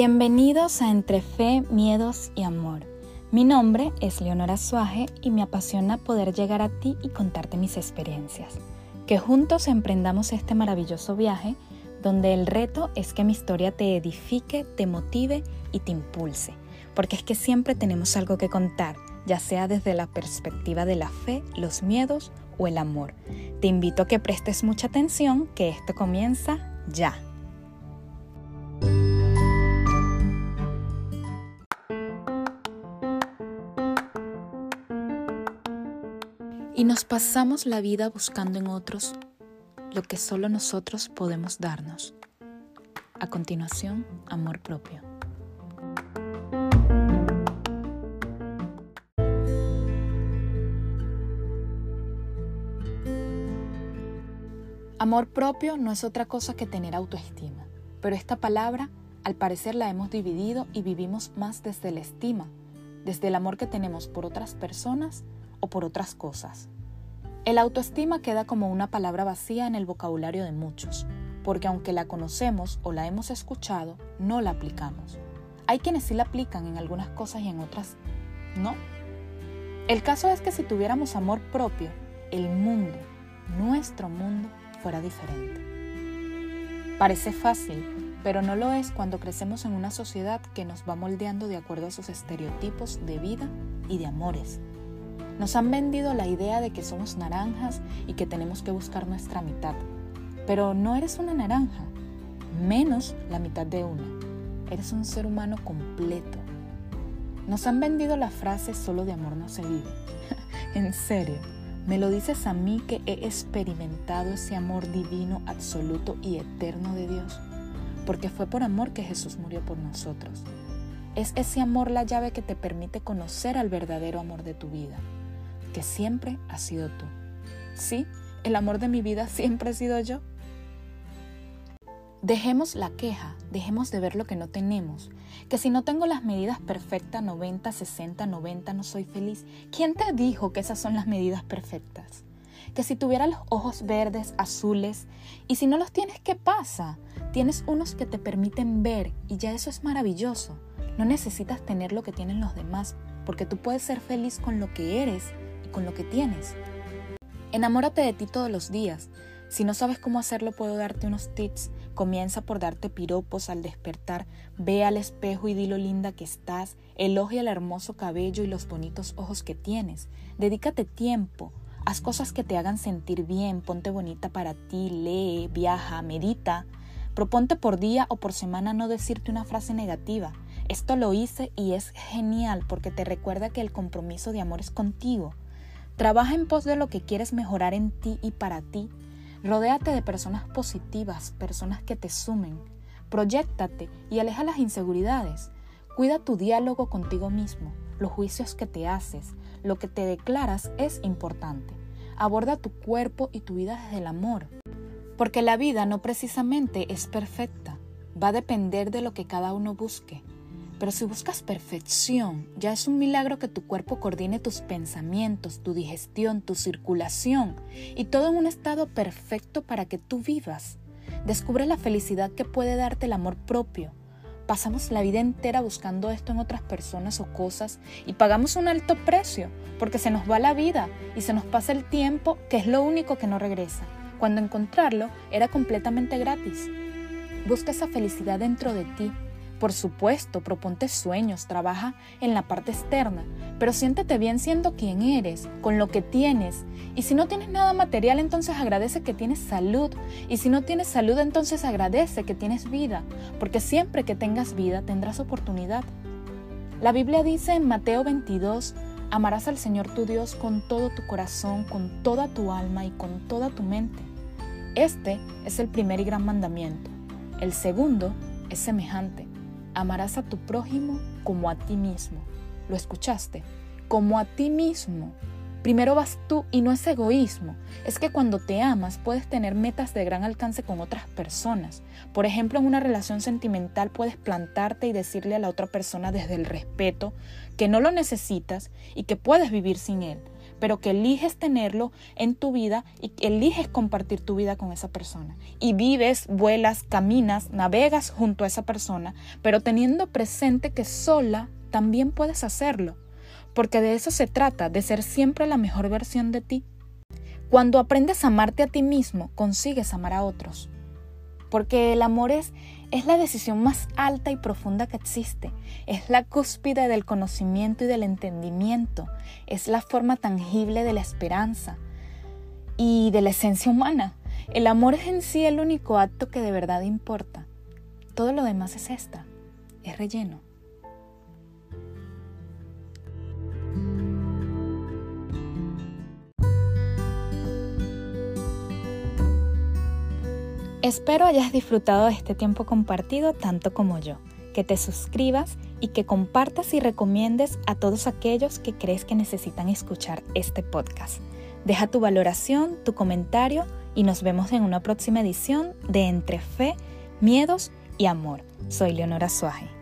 Bienvenidos a Entre Fe, Miedos y Amor. Mi nombre es Leonora Suaje y me apasiona poder llegar a ti y contarte mis experiencias. Que juntos emprendamos este maravilloso viaje donde el reto es que mi historia te edifique, te motive y te impulse. Porque es que siempre tenemos algo que contar, ya sea desde la perspectiva de la fe, los miedos o el amor. Te invito a que prestes mucha atención, que esto comienza ya. Y nos pasamos la vida buscando en otros lo que solo nosotros podemos darnos. A continuación, amor propio. Amor propio no es otra cosa que tener autoestima, pero esta palabra al parecer la hemos dividido y vivimos más desde la estima, desde el amor que tenemos por otras personas o por otras cosas. El autoestima queda como una palabra vacía en el vocabulario de muchos, porque aunque la conocemos o la hemos escuchado, no la aplicamos. Hay quienes sí la aplican en algunas cosas y en otras no. El caso es que si tuviéramos amor propio, el mundo, nuestro mundo, fuera diferente. Parece fácil, pero no lo es cuando crecemos en una sociedad que nos va moldeando de acuerdo a sus estereotipos de vida y de amores. Nos han vendido la idea de que somos naranjas y que tenemos que buscar nuestra mitad. Pero no eres una naranja, menos la mitad de una. Eres un ser humano completo. Nos han vendido la frase solo de amor no se vive. en serio, me lo dices a mí que he experimentado ese amor divino, absoluto y eterno de Dios. Porque fue por amor que Jesús murió por nosotros. Es ese amor la llave que te permite conocer al verdadero amor de tu vida que siempre has sido tú. Sí, el amor de mi vida siempre he sido yo. Dejemos la queja, dejemos de ver lo que no tenemos. Que si no tengo las medidas perfectas, 90, 60, 90, no soy feliz. ¿Quién te dijo que esas son las medidas perfectas? Que si tuviera los ojos verdes, azules, y si no los tienes, ¿qué pasa? Tienes unos que te permiten ver y ya eso es maravilloso. No necesitas tener lo que tienen los demás, porque tú puedes ser feliz con lo que eres con lo que tienes. Enamórate de ti todos los días. Si no sabes cómo hacerlo, puedo darte unos tips. Comienza por darte piropos al despertar. Ve al espejo y di lo linda que estás. Elogia el hermoso cabello y los bonitos ojos que tienes. Dedícate tiempo. Haz cosas que te hagan sentir bien. Ponte bonita para ti. Lee, viaja, medita. Proponte por día o por semana no decirte una frase negativa. Esto lo hice y es genial porque te recuerda que el compromiso de amor es contigo. Trabaja en pos de lo que quieres mejorar en ti y para ti. Rodéate de personas positivas, personas que te sumen. Proyéctate y aleja las inseguridades. Cuida tu diálogo contigo mismo. Los juicios que te haces, lo que te declaras es importante. Aborda tu cuerpo y tu vida desde el amor. Porque la vida no precisamente es perfecta. Va a depender de lo que cada uno busque. Pero si buscas perfección, ya es un milagro que tu cuerpo coordine tus pensamientos, tu digestión, tu circulación y todo en un estado perfecto para que tú vivas. Descubre la felicidad que puede darte el amor propio. Pasamos la vida entera buscando esto en otras personas o cosas y pagamos un alto precio porque se nos va la vida y se nos pasa el tiempo que es lo único que no regresa, cuando encontrarlo era completamente gratis. Busca esa felicidad dentro de ti por supuesto, proponte sueños, trabaja en la parte externa, pero siéntete bien siendo quien eres, con lo que tienes. Y si no tienes nada material, entonces agradece que tienes salud. Y si no tienes salud, entonces agradece que tienes vida, porque siempre que tengas vida tendrás oportunidad. La Biblia dice en Mateo 22, amarás al Señor tu Dios con todo tu corazón, con toda tu alma y con toda tu mente. Este es el primer y gran mandamiento. El segundo es semejante amarás a tu prójimo como a ti mismo. ¿Lo escuchaste? Como a ti mismo. Primero vas tú y no es egoísmo. Es que cuando te amas puedes tener metas de gran alcance con otras personas. Por ejemplo, en una relación sentimental puedes plantarte y decirle a la otra persona desde el respeto que no lo necesitas y que puedes vivir sin él. Pero que eliges tenerlo en tu vida y eliges compartir tu vida con esa persona. Y vives, vuelas, caminas, navegas junto a esa persona, pero teniendo presente que sola también puedes hacerlo, porque de eso se trata, de ser siempre la mejor versión de ti. Cuando aprendes a amarte a ti mismo, consigues amar a otros. Porque el amor es, es la decisión más alta y profunda que existe. Es la cúspide del conocimiento y del entendimiento. Es la forma tangible de la esperanza y de la esencia humana. El amor es en sí el único acto que de verdad importa. Todo lo demás es esta, es relleno. Espero hayas disfrutado de este tiempo compartido tanto como yo, que te suscribas y que compartas y recomiendes a todos aquellos que crees que necesitan escuchar este podcast. Deja tu valoración, tu comentario y nos vemos en una próxima edición de Entre Fe, Miedos y Amor. Soy Leonora Suaje.